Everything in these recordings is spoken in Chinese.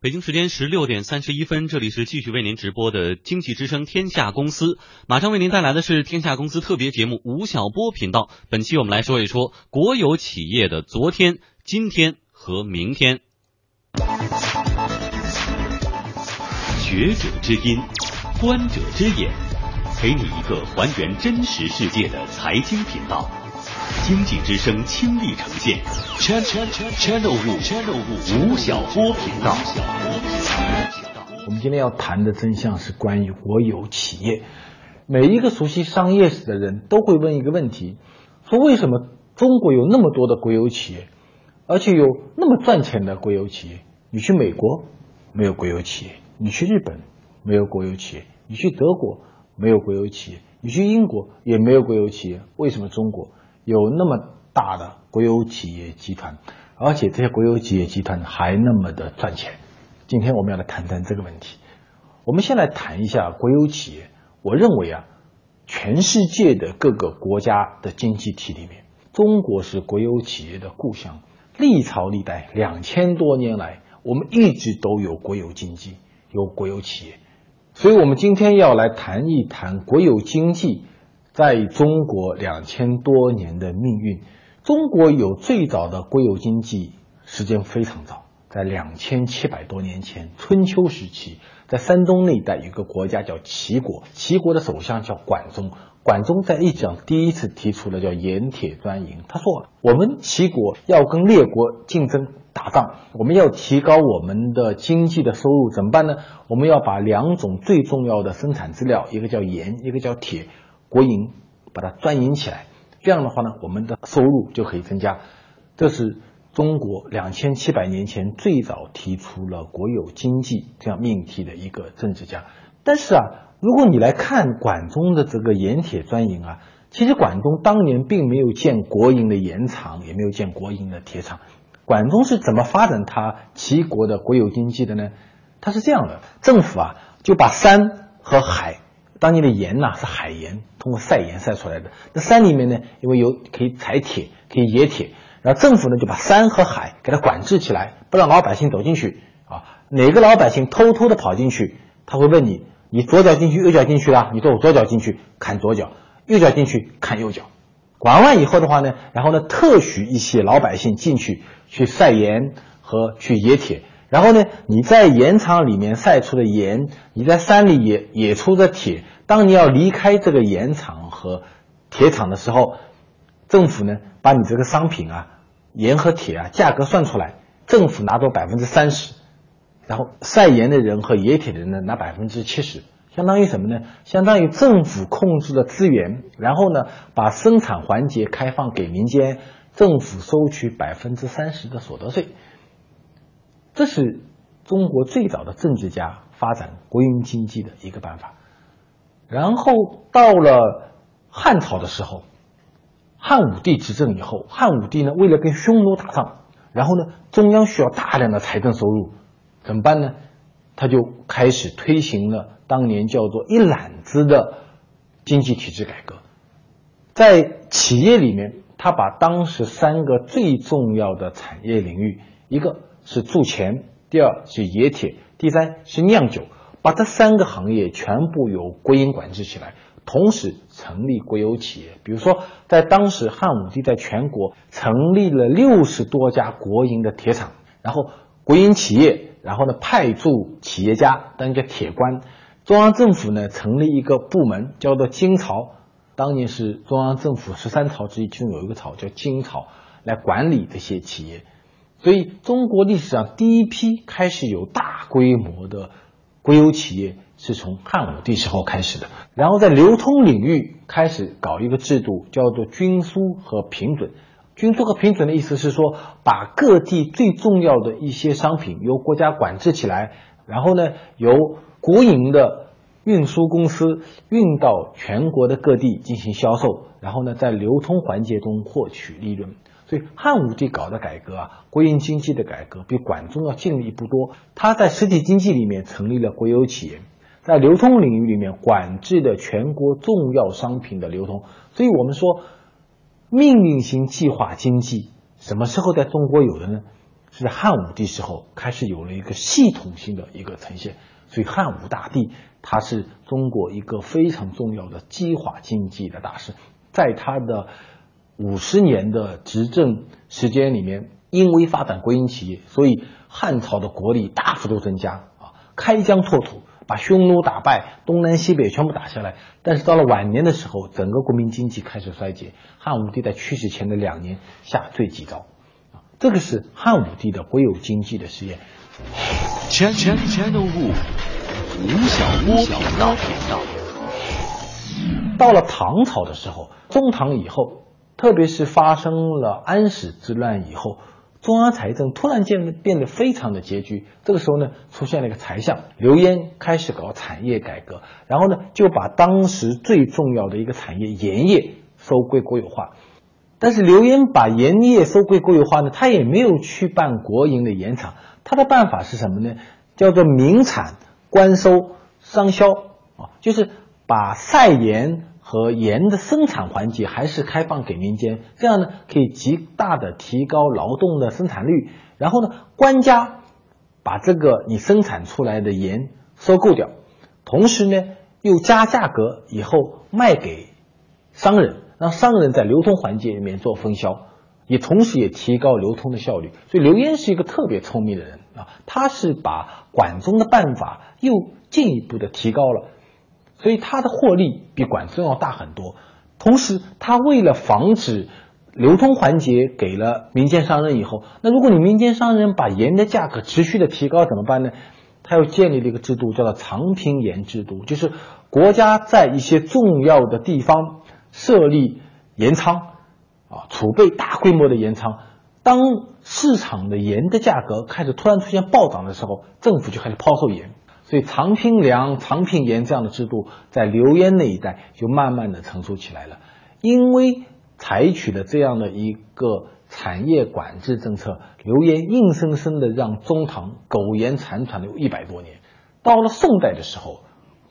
北京时间十六点三十一分，这里是继续为您直播的经济之声天下公司，马上为您带来的是天下公司特别节目吴晓波频道。本期我们来说一说国有企业的昨天、今天和明天。学者之音，观者之眼，给你一个还原真实世界的财经频道。经济之声倾力呈现，Channel 五 Channel 五吴晓波频道。我们今天要谈的真相是关于国有企业。每一个熟悉商业史的人都会问一个问题：说为什么中国有那么多的国有企业，而且有那么赚钱的国有企业？你去美国没有国有企业，你去日本没有国有企业，你去德国没有国有企业，你去英国也没有国有企业。为什么中国？有那么大的国有企业集团，而且这些国有企业集团还那么的赚钱。今天我们要来谈谈这个问题。我们先来谈一下国有企业。我认为啊，全世界的各个国家的经济体里面，中国是国有企业的故乡。历朝历代两千多年来，我们一直都有国有经济，有国有企业。所以，我们今天要来谈一谈国有经济。在中国两千多年的命运，中国有最早的国有经济，时间非常早，在两千七百多年前，春秋时期，在山东那一带有个国家叫齐国，齐国的首相叫管仲，管仲在历史上第一次提出了叫盐铁专营，他说我们齐国要跟列国竞争打仗，我们要提高我们的经济的收入，怎么办呢？我们要把两种最重要的生产资料，一个叫盐，一个叫铁。国营把它专营起来，这样的话呢，我们的收入就可以增加。这是中国两千七百年前最早提出了国有经济这样命题的一个政治家。但是啊，如果你来看管仲的这个盐铁专营啊，其实管仲当年并没有建国营的盐厂，也没有建国营的铁厂。管仲是怎么发展他齐国的国有经济的呢？他是这样的，政府啊就把山和海。当年的盐呐是海盐，通过晒盐晒出来的。那山里面呢，因为有可以采铁，可以冶铁，然后政府呢就把山和海给它管制起来，不让老百姓走进去啊。哪个老百姓偷偷的跑进去，他会问你：你左脚进去，右脚进去了？你说我左脚进去，砍左脚；右脚进去，砍右脚。管完以后的话呢，然后呢特许一些老百姓进去去晒盐和去冶铁。然后呢，你在盐场里面晒出的盐，你在山里也也出的铁。当你要离开这个盐场和铁厂的时候，政府呢把你这个商品啊，盐和铁啊价格算出来，政府拿走百分之三十，然后晒盐的人和冶铁的人呢拿百分之七十，相当于什么呢？相当于政府控制了资源，然后呢把生产环节开放给民间，政府收取百分之三十的所得税。这是中国最早的政治家发展国营经济的一个办法。然后到了汉朝的时候，汉武帝执政以后，汉武帝呢为了跟匈奴打仗，然后呢中央需要大量的财政收入，怎么办呢？他就开始推行了当年叫做一揽子的经济体制改革。在企业里面，他把当时三个最重要的产业领域，一个。是铸钱，第二是冶铁，第三是酿酒，把这三个行业全部由国营管制起来，同时成立国有企业。比如说，在当时汉武帝在全国成立了六十多家国营的铁厂，然后国营企业，然后呢派驻企业家当叫铁官，中央政府呢成立一个部门叫做金曹，当年是中央政府十三曹之一，其中有一个曹叫金曹，来管理这些企业。所以，中国历史上第一批开始有大规模的国有企业，是从汉武帝时候开始的。然后，在流通领域开始搞一个制度，叫做均输和平准。均输和平准的意思是说，把各地最重要的一些商品由国家管制起来，然后呢，由国营的运输公司运到全国的各地进行销售，然后呢，在流通环节中获取利润。所以汉武帝搞的改革啊，国营经济的改革比管仲要进了一步多。他在实体经济里面成立了国有企业，在流通领域里面管制的全国重要商品的流通。所以我们说，命令型计划经济什么时候在中国有的呢？是汉武帝时候开始有了一个系统性的一个呈现。所以汉武大帝他是中国一个非常重要的激化经济的大师，在他的五十年的执政时间里面，因为发展国营企业，所以汉朝的国力大幅度增加啊，开疆拓土。把匈奴打败，东南西北全部打下来。但是到了晚年的时候，整个国民经济开始衰竭。汉武帝在去世前的两年下最急招，这个是汉武帝的国有经济的实验。前前前的物，吴晓波频道。到了唐朝的时候，中唐以后，特别是发生了安史之乱以后。中央财政突然间变得非常的拮据，这个时候呢，出现了一个财相刘焉，开始搞产业改革，然后呢，就把当时最重要的一个产业盐业收归国有化。但是刘焉把盐业收归国有化呢，他也没有去办国营的盐厂，他的办法是什么呢？叫做民产官收商销啊，就是把晒盐。和盐的生产环节还是开放给民间，这样呢可以极大的提高劳动的生产率。然后呢，官家把这个你生产出来的盐收购掉，同时呢又加价格以后卖给商人，让商人在流通环节里面做分销，也同时也提高流通的效率。所以刘焉是一个特别聪明的人他是把管仲的办法又进一步的提高了。所以他的获利比管仲要大很多，同时他为了防止流通环节给了民间商人以后，那如果你民间商人把盐的价格持续的提高怎么办呢？他又建立了一个制度，叫做长平盐制度，就是国家在一些重要的地方设立盐仓，啊，储备大规模的盐仓，当市场的盐的价格开始突然出现暴涨的时候，政府就开始抛售盐。所以长平粮、长平盐这样的制度，在刘焉那一代就慢慢的成熟起来了。因为采取了这样的一个产业管制政策，刘焉硬生生的让中唐苟延残喘了有一百多年。到了宋代的时候，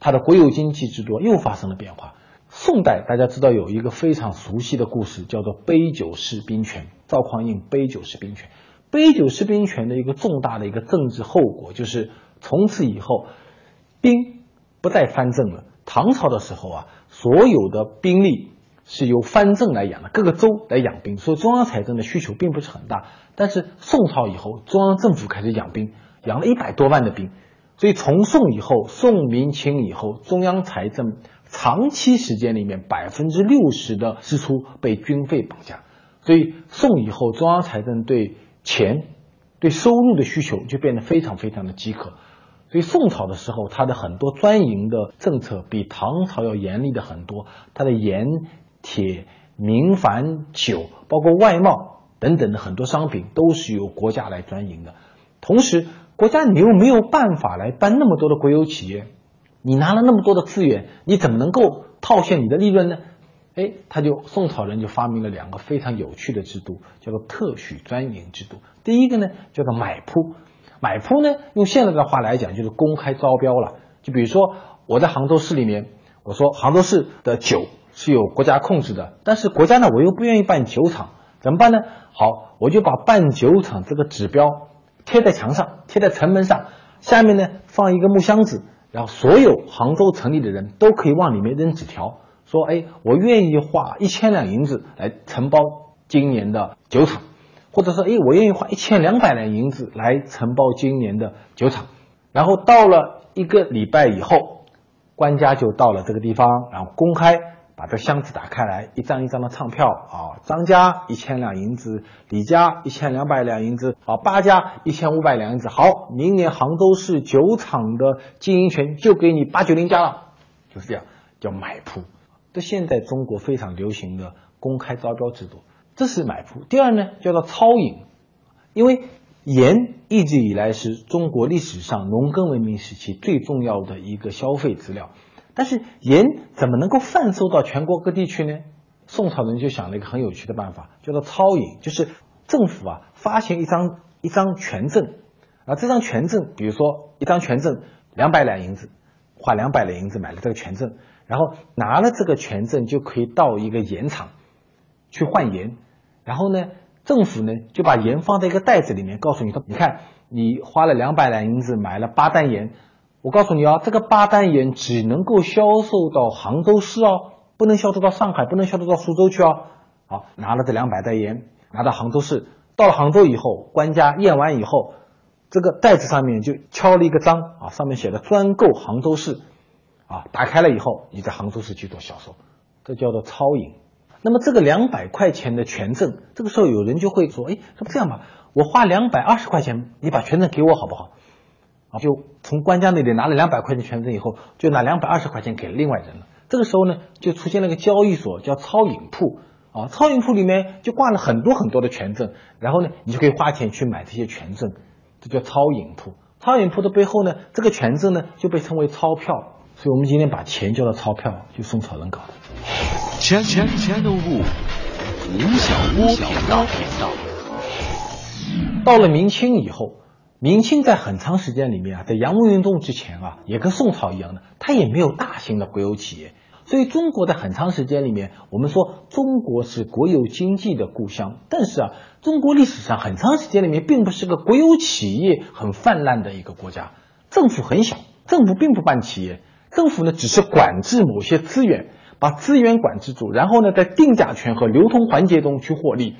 他的国有经济制度又发生了变化。宋代大家知道有一个非常熟悉的故事，叫做杯酒释兵权。赵匡胤杯酒释兵权，杯酒释兵权的一个重大的一个政治后果就是。从此以后，兵不再藩镇了。唐朝的时候啊，所有的兵力是由藩镇来养的，各个州来养兵，所以中央财政的需求并不是很大。但是宋朝以后，中央政府开始养兵，养了一百多万的兵。所以从宋以后，宋明清以后，中央财政长期时间里面百分之六十的支出被军费绑架。所以宋以后，中央财政对钱、对收入的需求就变得非常非常的饥渴。所以宋朝的时候，它的很多专营的政策比唐朝要严厉的很多。它的盐、铁、民矾、酒，包括外贸等等的很多商品，都是由国家来专营的。同时，国家你又没有办法来办那么多的国有企业，你拿了那么多的资源，你怎么能够套现你的利润呢？哎，他就宋朝人就发明了两个非常有趣的制度，叫做特许专营制度。第一个呢，叫做买铺。买铺呢，用现在的话来讲，就是公开招标了。就比如说，我在杭州市里面，我说杭州市的酒是有国家控制的，但是国家呢，我又不愿意办酒厂，怎么办呢？好，我就把办酒厂这个指标贴在墙上，贴在城门上，下面呢放一个木箱子，然后所有杭州城里的人都可以往里面扔纸条，说，哎，我愿意花一千两银子来承包今年的酒厂。或者说，哎，我愿意花一千两百两银子来承包今年的酒厂，然后到了一个礼拜以后，官家就到了这个地方，然后公开把这箱子打开来，一张一张的唱票啊，张家一千两银子，李家一千两百两银子，啊，八家一千五百两银子，好，明年杭州市酒厂的经营权就给你八九零家了，就是这样，叫买铺，这现在中国非常流行的公开招标制度。这是买铺。第二呢，叫做超引，因为盐一直以来是中国历史上农耕文明时期最重要的一个消费资料。但是盐怎么能够贩售到全国各地去呢？宋朝人就想了一个很有趣的办法，叫做超引，就是政府啊发行一张一张权证，啊这张权证，比如说一张权证两百两银子，花两百两银子买了这个权证，然后拿了这个权证就可以到一个盐场。去换盐，然后呢，政府呢就把盐放在一个袋子里面，告诉你说，你看你花了两百两银子买了八担盐，我告诉你啊，这个八担盐只能够销售到杭州市哦，不能销售到上海，不能销售到苏州去哦。好，拿了这两百袋盐，拿到杭州市，到了杭州以后，官家验完以后，这个袋子上面就敲了一个章啊，上面写的专购杭州市，啊，打开了以后，你在杭州市去做销售，这叫做超银。那么这个两百块钱的权证，这个时候有人就会说，哎，这不这样吧？我花两百二十块钱，你把权证给我好不好？啊，就从官家那里拿了两百块钱权证以后，就拿两百二十块钱给另外人了。这个时候呢，就出现了个交易所，叫超影铺。啊，超影铺里面就挂了很多很多的权证，然后呢，你就可以花钱去买这些权证，这叫超影铺。超影铺的背后呢，这个权证呢就被称为钞票。所以我们今天把钱叫做钞票，就宋朝人搞的。钱钱钱都不，吴晓波频道频道。到了明清以后，明清在很长时间里面啊，在洋务运动之前啊，也跟宋朝一样的，它也没有大型的国有企业。所以中国在很长时间里面，我们说中国是国有经济的故乡，但是啊，中国历史上很长时间里面并不是个国有企业很泛滥的一个国家，政府很小，政府并不办企业，政府呢只是管制某些资源。把资源管制住，然后呢，在定价权和流通环节中去获利。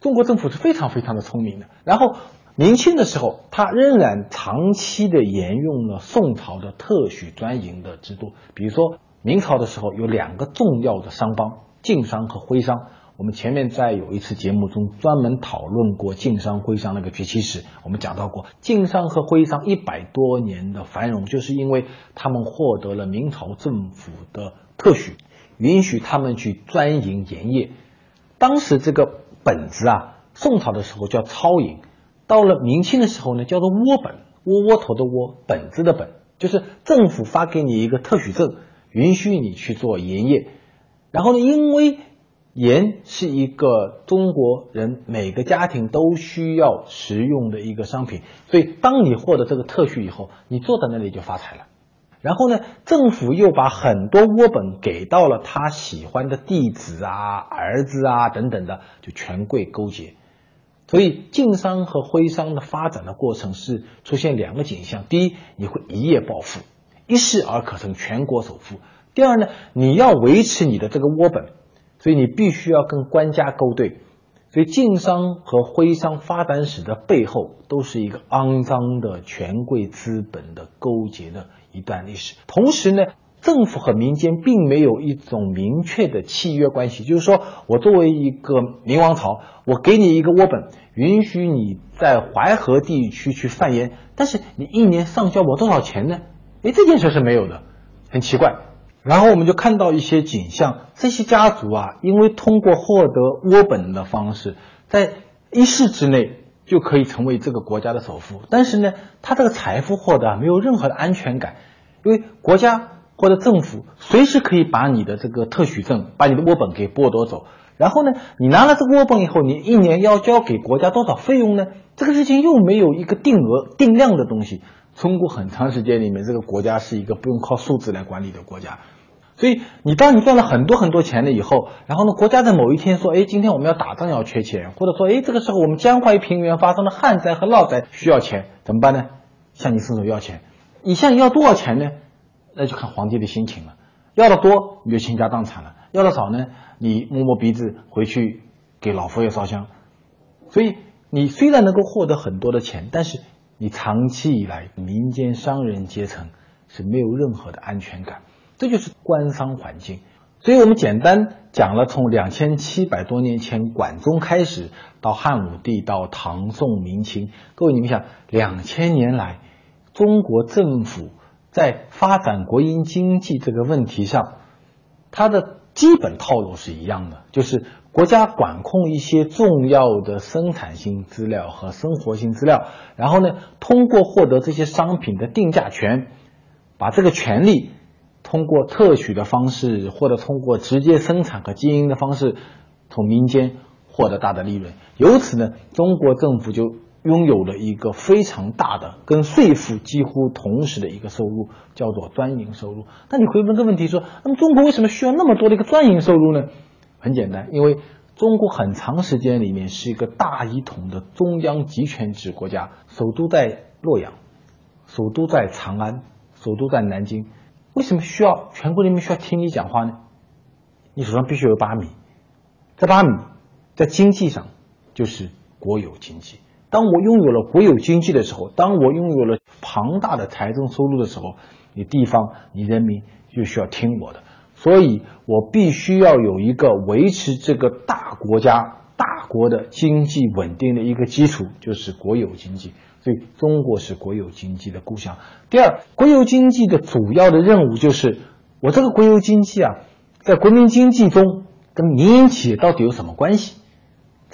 中国政府是非常非常的聪明的。然后明清的时候，它仍然长期的沿用了宋朝的特许专营的制度。比如说明朝的时候，有两个重要的商帮，晋商和徽商。我们前面在有一次节目中专门讨论过晋商徽商那个崛起史。我们讲到过，晋商和徽商一百多年的繁荣，就是因为他们获得了明朝政府的特许。允许他们去专营盐业，当时这个本子啊，宋朝的时候叫钞银，到了明清的时候呢，叫做窝本，窝窝头的窝，本子的本，就是政府发给你一个特许证，允许你去做盐业。然后呢，因为盐是一个中国人每个家庭都需要食用的一个商品，所以当你获得这个特许以后，你坐在那里就发财了。然后呢，政府又把很多窝本给到了他喜欢的弟子啊、儿子啊等等的，就权贵勾结。所以晋商和徽商的发展的过程是出现两个景象：第一，你会一夜暴富，一世而可成全国首富；第二呢，你要维持你的这个窝本，所以你必须要跟官家勾兑。所以晋商和徽商发展史的背后，都是一个肮脏的权贵资本的勾结的。一段历史，同时呢，政府和民间并没有一种明确的契约关系，就是说我作为一个明王朝，我给你一个窝本，允许你在淮河地区去贩盐，但是你一年上交我多少钱呢？哎，这件事是没有的，很奇怪。然后我们就看到一些景象，这些家族啊，因为通过获得窝本的方式，在一世之内。就可以成为这个国家的首富，但是呢，他这个财富获得没有任何的安全感，因为国家或者政府随时可以把你的这个特许证、把你的窝本给剥夺走。然后呢，你拿了这个窝本以后，你一年要交给国家多少费用呢？这个事情又没有一个定额定量的东西。中国很长时间里面，这个国家是一个不用靠数字来管理的国家。所以，你当你赚了很多很多钱了以后，然后呢，国家在某一天说，哎，今天我们要打仗要缺钱，或者说，哎，这个时候我们江淮平原发生了旱灾和涝灾需要钱，怎么办呢？向你伸手要钱。你向你要多少钱呢？那就看皇帝的心情了。要的多，你就倾家荡产了；要的少呢，你摸摸鼻子回去给老佛爷烧香。所以，你虽然能够获得很多的钱，但是你长期以来民间商人阶层是没有任何的安全感。这就是官商环境，所以我们简单讲了从两千七百多年前管仲开始，到汉武帝，到唐宋明清，各位你们想，两千年来，中国政府在发展国营经济这个问题上，它的基本套路是一样的，就是国家管控一些重要的生产性资料和生活性资料，然后呢，通过获得这些商品的定价权，把这个权利。通过特许的方式，或者通过直接生产和经营的方式，从民间获得大的利润。由此呢，中国政府就拥有了一个非常大的、跟税负几乎同时的一个收入，叫做专营收入。那你会问个问题说，那么中国为什么需要那么多的一个专营收入呢？很简单，因为中国很长时间里面是一个大一统的中央集权制国家，首都在洛阳，首都在长安，首都在南京。为什么需要全国人民需要听你讲话呢？你手上必须有八米，这八米在经济上就是国有经济。当我拥有了国有经济的时候，当我拥有了庞大的财政收入的时候，你地方你人民就需要听我的。所以我必须要有一个维持这个大国家、大国的经济稳定的一个基础，就是国有经济。所以中国是国有经济的故乡。第二，国有经济的主要的任务就是，我这个国有经济啊，在国民经济中跟民营企业到底有什么关系？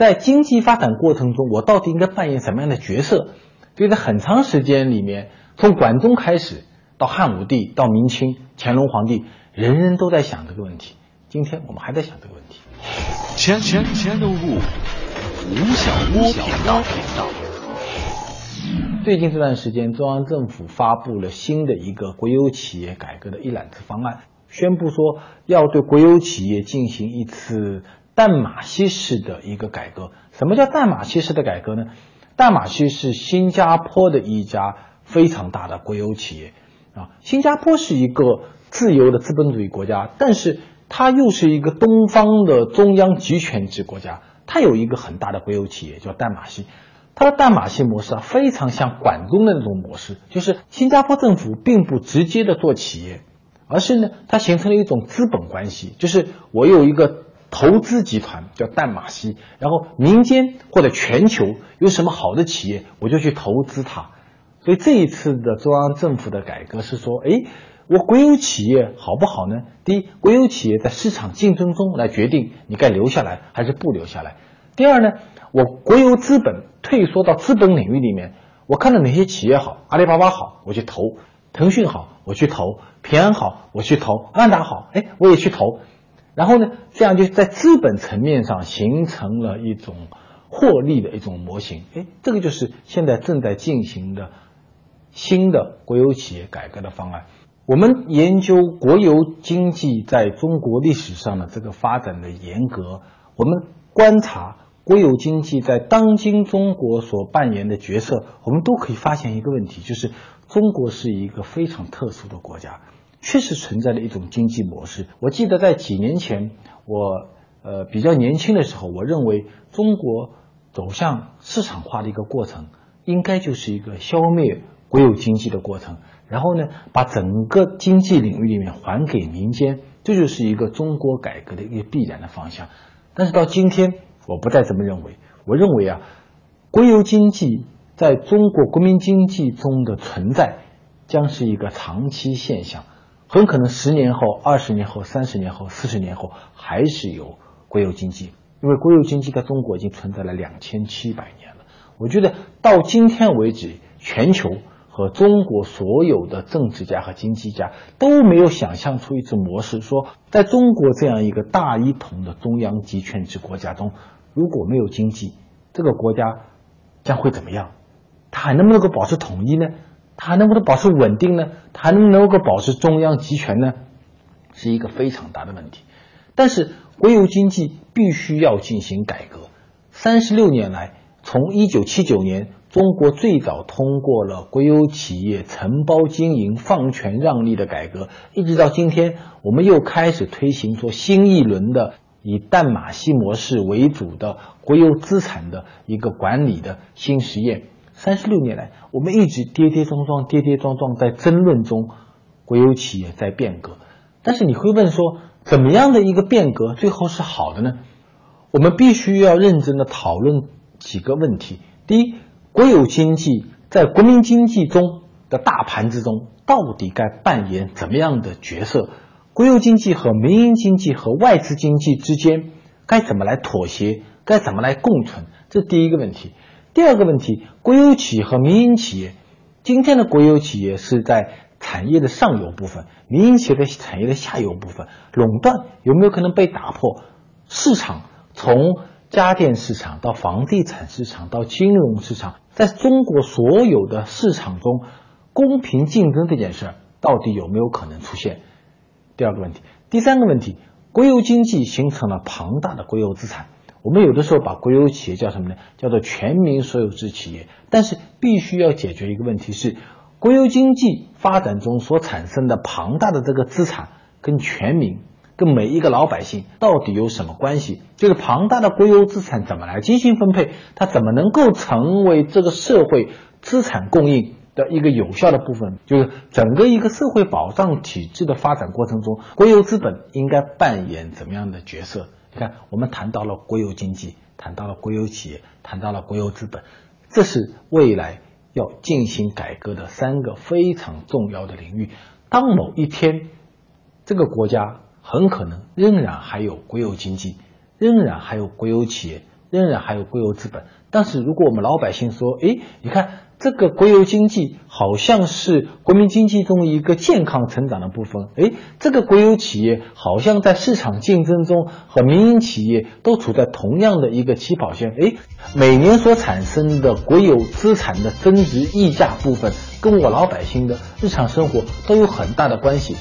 在经济发展过程中，我到底应该扮演什么样的角色？所以在很长时间里面，从管仲开始，到汉武帝，到明清乾隆皇帝。人人都在想这个问题，今天我们还在想这个问题。千千千的物，吴晓波频道。最近这段时间，中央政府发布了新的一个国有企业改革的一揽子方案，宣布说要对国有企业进行一次淡马锡式的一个改革。什么叫淡马锡式的改革呢？淡马锡是新加坡的一家非常大的国有企业啊，新加坡是一个。自由的资本主义国家，但是它又是一个东方的中央集权制国家。它有一个很大的国有企业叫淡马锡，它的淡马锡模式啊，非常像管中的那种模式，就是新加坡政府并不直接的做企业，而是呢，它形成了一种资本关系，就是我有一个投资集团叫淡马锡，然后民间或者全球有什么好的企业，我就去投资它。所以这一次的中央政府的改革是说，哎。我国有企业好不好呢？第一，国有企业在市场竞争中来决定你该留下来还是不留下来。第二呢，我国有资本退缩到资本领域里面，我看到哪些企业好，阿里巴巴好，我去投；腾讯好，我去投；平安好，我去投；万达好，哎，我也去投。然后呢，这样就在资本层面上形成了一种获利的一种模型。哎，这个就是现在正在进行的新的国有企业改革的方案。我们研究国有经济在中国历史上的这个发展的严格，我们观察国有经济在当今中国所扮演的角色，我们都可以发现一个问题，就是中国是一个非常特殊的国家，确实存在的一种经济模式。我记得在几年前，我呃比较年轻的时候，我认为中国走向市场化的一个过程，应该就是一个消灭国有经济的过程。然后呢，把整个经济领域里面还给民间，这就是一个中国改革的一个必然的方向。但是到今天，我不再这么认为。我认为啊，国有经济在中国国民经济中的存在将是一个长期现象，很可能十年后、二十年后、三十年后、四十年后还是有国有经济，因为国有经济在中国已经存在了两千七百年了。我觉得到今天为止，全球。和中国所有的政治家和经济家都没有想象出一种模式，说在中国这样一个大一统的中央集权制国家中，如果没有经济，这个国家将会怎么样？它还能不能够保持统一呢？它还能不能保持稳定呢？它还能不能够保持中央集权呢？是一个非常大的问题。但是国有经济必须要进行改革。三十六年来，从一九七九年。中国最早通过了国有企业承包经营、放权让利的改革，一直到今天，我们又开始推行说新一轮的以淡马锡模式为主的国有资产的一个管理的新实验。三十六年来，我们一直跌跌撞撞、跌跌撞撞在争论中，国有企业在变革。但是你会问说，怎么样的一个变革最后是好的呢？我们必须要认真的讨论几个问题。第一。国有经济在国民经济中的大盘之中，到底该扮演怎么样的角色？国有经济和民营经济和外资经济之间该怎么来妥协？该怎么来共存？这第一个问题。第二个问题，国有企业和民营企业，今天的国有企业是在产业的上游部分，民营企业在产业的下游部分，垄断有没有可能被打破？市场从家电市场到房地产市场到金融市场，在中国所有的市场中，公平竞争这件事儿到底有没有可能出现？第二个问题，第三个问题，国有经济形成了庞大的国有资产，我们有的时候把国有企业叫什么呢？叫做全民所有制企业。但是必须要解决一个问题是，国有经济发展中所产生的庞大的这个资产，跟全民、跟每一个老百姓到底有什么关系？就是庞大的国有资产怎么来进行分配？它怎么能够成为这个社会资产供应的一个有效的部分？就是整个一个社会保障体制的发展过程中，国有资本应该扮演怎么样的角色？你看，我们谈到了国有经济，谈到了国有企业，谈到了国有资本，这是未来要进行改革的三个非常重要的领域。当某一天，这个国家很可能仍然还有国有经济，仍然还有国有企业，仍然还有国有资本，但是如果我们老百姓说，诶，你看。这个国有经济好像是国民经济中一个健康成长的部分，诶，这个国有企业好像在市场竞争中和民营企业都处在同样的一个起跑线，诶，每年所产生的国有资产的增值溢价部分，跟我老百姓的日常生活都有很大的关系。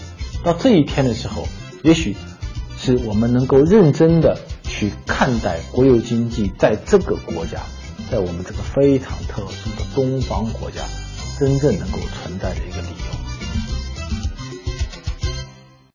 到这一天的时候，也许是我们能够认真的去看待国有经济在这个国家。在我们这个非常特殊的东方国家，真正能够存在的一个理由。